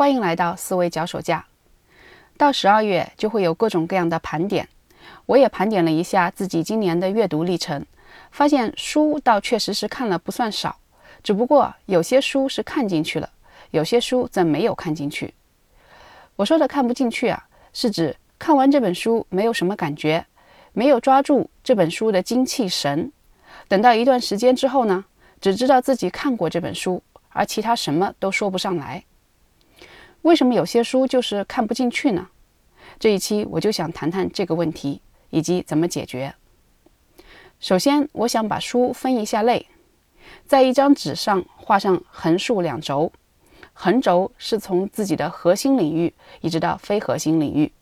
欢迎来到思维脚手架。到十二月就会有各种各样的盘点，我也盘点了一下自己今年的阅读历程，发现书倒确实是看了不算少，只不过有些书是看进去了，有些书则没有看进去。我说的看不进去啊，是指看完这本书没有什么感觉，没有抓住这本书的精气神。等到一段时间之后呢，只知道自己看过这本书，而其他什么都说不上来。为什么有些书就是看不进去呢？这一期我就想谈谈这个问题以及怎么解决。首先，我想把书分一下类，在一张纸上画上横竖两轴，横轴是从自己的核心领域一直到非核心领域，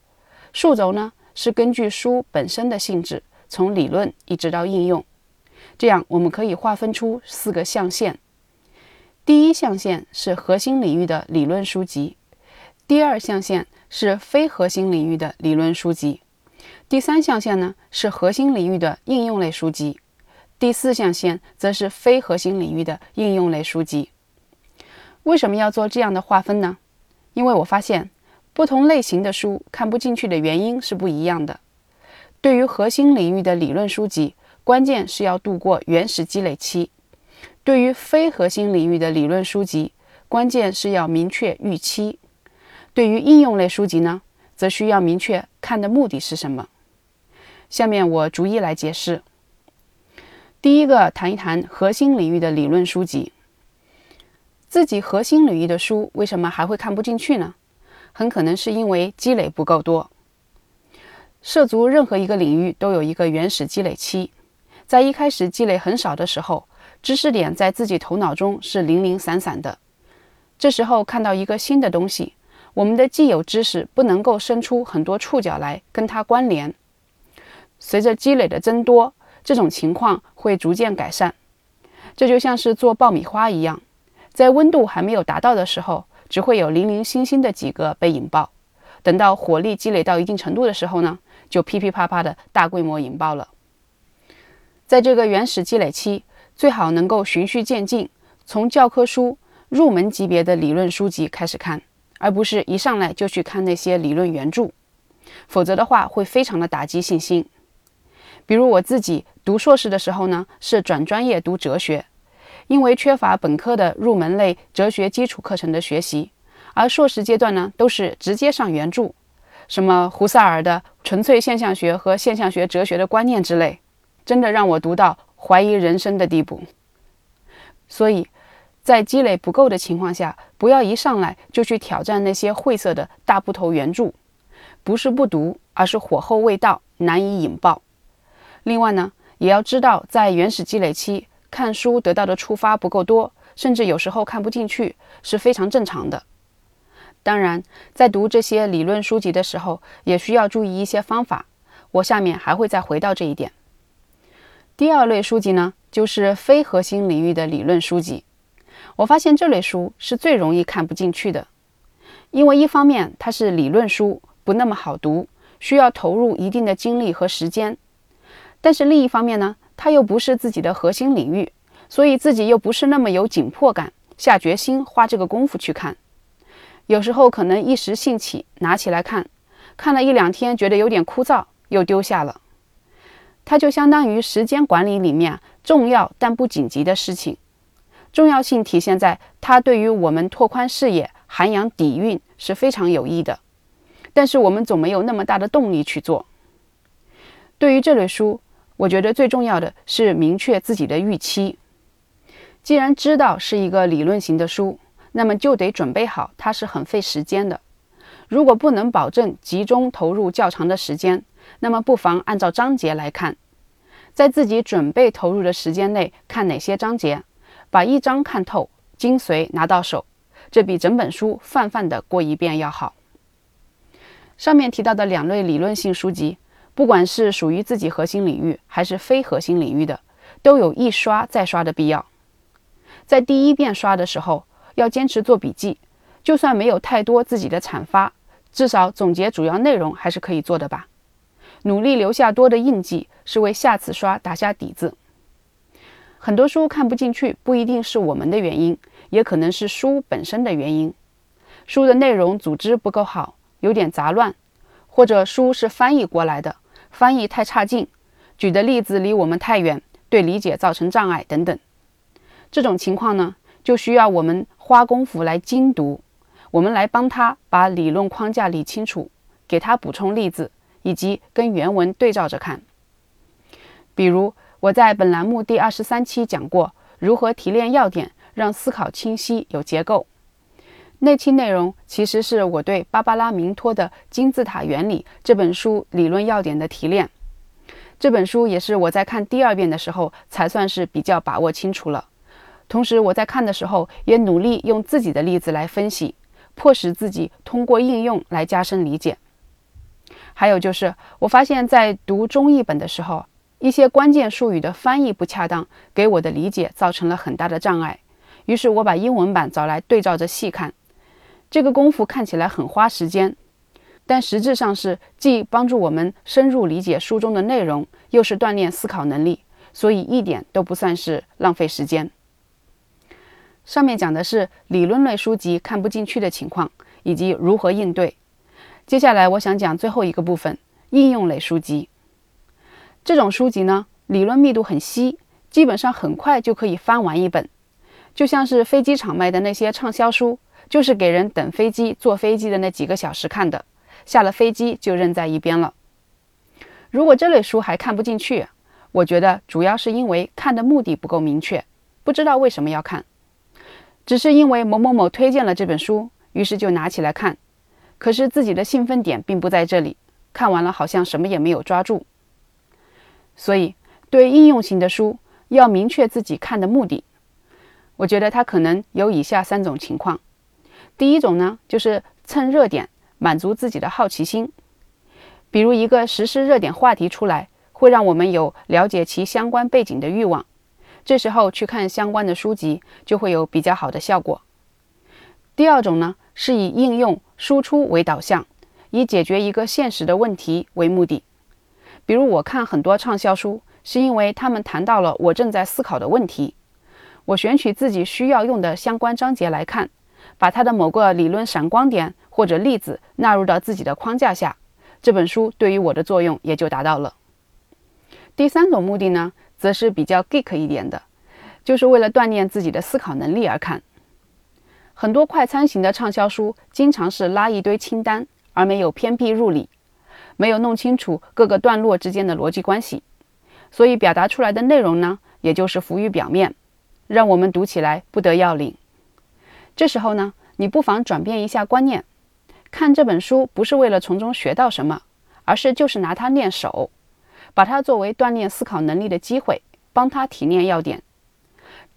竖轴呢是根据书本身的性质，从理论一直到应用。这样我们可以划分出四个象限。第一象限是核心领域的理论书籍。第二象限是非核心领域的理论书籍，第三象限呢是核心领域的应用类书籍，第四象限则是非核心领域的应用类书籍。为什么要做这样的划分呢？因为我发现不同类型的书看不进去的原因是不一样的。对于核心领域的理论书籍，关键是要度过原始积累期；对于非核心领域的理论书籍，关键是要明确预期。对于应用类书籍呢，则需要明确看的目的是什么。下面我逐一来解释。第一个，谈一谈核心领域的理论书籍。自己核心领域的书为什么还会看不进去呢？很可能是因为积累不够多。涉足任何一个领域都有一个原始积累期，在一开始积累很少的时候，知识点在自己头脑中是零零散散的。这时候看到一个新的东西。我们的既有知识不能够伸出很多触角来跟它关联。随着积累的增多，这种情况会逐渐改善。这就像是做爆米花一样，在温度还没有达到的时候，只会有零零星星的几个被引爆。等到火力积累到一定程度的时候呢，就噼噼啪啪的大规模引爆了。在这个原始积累期，最好能够循序渐进，从教科书入门级别的理论书籍开始看。而不是一上来就去看那些理论原著，否则的话会非常的打击信心。比如我自己读硕士的时候呢，是转专业读哲学，因为缺乏本科的入门类哲学基础课程的学习，而硕士阶段呢都是直接上原著，什么胡塞尔的纯粹现象学和现象学哲学的观念之类，真的让我读到怀疑人生的地步。所以。在积累不够的情况下，不要一上来就去挑战那些晦涩的大部头原著，不是不读，而是火候未到，难以引爆。另外呢，也要知道，在原始积累期看书得到的触发不够多，甚至有时候看不进去，是非常正常的。当然，在读这些理论书籍的时候，也需要注意一些方法。我下面还会再回到这一点。第二类书籍呢，就是非核心领域的理论书籍。我发现这类书是最容易看不进去的，因为一方面它是理论书，不那么好读，需要投入一定的精力和时间；但是另一方面呢，它又不是自己的核心领域，所以自己又不是那么有紧迫感，下决心花这个功夫去看。有时候可能一时兴起拿起来看，看了一两天觉得有点枯燥，又丢下了。它就相当于时间管理里面重要但不紧急的事情。重要性体现在它对于我们拓宽视野、涵养底蕴是非常有益的，但是我们总没有那么大的动力去做。对于这类书，我觉得最重要的是明确自己的预期。既然知道是一个理论型的书，那么就得准备好它是很费时间的。如果不能保证集中投入较长的时间，那么不妨按照章节来看，在自己准备投入的时间内看哪些章节。把一章看透，精髓拿到手，这比整本书泛泛的过一遍要好。上面提到的两类理论性书籍，不管是属于自己核心领域还是非核心领域的，都有一刷再刷的必要。在第一遍刷的时候，要坚持做笔记，就算没有太多自己的阐发，至少总结主要内容还是可以做的吧。努力留下多的印记，是为下次刷打下底子。很多书看不进去，不一定是我们的原因，也可能是书本身的原因。书的内容组织不够好，有点杂乱，或者书是翻译过来的，翻译太差劲，举的例子离我们太远，对理解造成障碍等等。这种情况呢，就需要我们花功夫来精读，我们来帮他把理论框架理清楚，给他补充例子，以及跟原文对照着看。比如我在本栏目第二十三期讲过如何提炼要点，让思考清晰有结构。那期内容其实是我对芭芭拉明托的《金字塔原理》这本书理论要点的提炼。这本书也是我在看第二遍的时候才算是比较把握清楚了。同时，我在看的时候也努力用自己的例子来分析，迫使自己通过应用来加深理解。还有就是，我发现，在读中译本的时候，一些关键术语的翻译不恰当，给我的理解造成了很大的障碍。于是，我把英文版找来对照着细看。这个功夫看起来很花时间，但实质上是既帮助我们深入理解书中的内容，又是锻炼思考能力，所以一点都不算是浪费时间。上面讲的是理论类书籍看不进去的情况以及如何应对。接下来我想讲最后一个部分：应用类书籍。这种书籍呢，理论密度很稀，基本上很快就可以翻完一本，就像是飞机场卖的那些畅销书，就是给人等飞机、坐飞机的那几个小时看的，下了飞机就扔在一边了。如果这类书还看不进去，我觉得主要是因为看的目的不够明确，不知道为什么要看。只是因为某某某推荐了这本书，于是就拿起来看。可是自己的兴奋点并不在这里，看完了好像什么也没有抓住。所以，对应用型的书要明确自己看的目的。我觉得它可能有以下三种情况：第一种呢，就是蹭热点，满足自己的好奇心。比如一个时事热点话题出来，会让我们有了解其相关背景的欲望。这时候去看相关的书籍，就会有比较好的效果。第二种呢，是以应用输出为导向，以解决一个现实的问题为目的。比如我看很多畅销书，是因为他们谈到了我正在思考的问题。我选取自己需要用的相关章节来看，把它的某个理论闪光点或者例子纳入到自己的框架下，这本书对于我的作用也就达到了。第三种目的呢？则是比较 geek 一点的，就是为了锻炼自己的思考能力而看。很多快餐型的畅销书经常是拉一堆清单，而没有偏僻入理，没有弄清楚各个段落之间的逻辑关系，所以表达出来的内容呢，也就是浮于表面，让我们读起来不得要领。这时候呢，你不妨转变一下观念，看这本书不是为了从中学到什么，而是就是拿它练手。把它作为锻炼思考能力的机会，帮他提炼要点，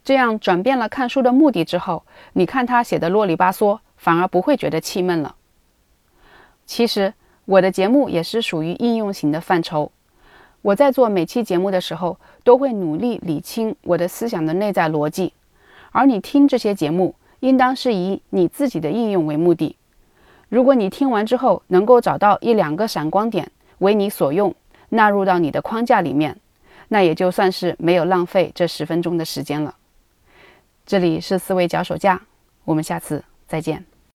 这样转变了看书的目的之后，你看他写的啰里吧嗦，反而不会觉得气闷了。其实我的节目也是属于应用型的范畴，我在做每期节目的时候，都会努力理清我的思想的内在逻辑，而你听这些节目，应当是以你自己的应用为目的。如果你听完之后能够找到一两个闪光点为你所用，纳入到你的框架里面，那也就算是没有浪费这十分钟的时间了。这里是思维脚手架，我们下次再见。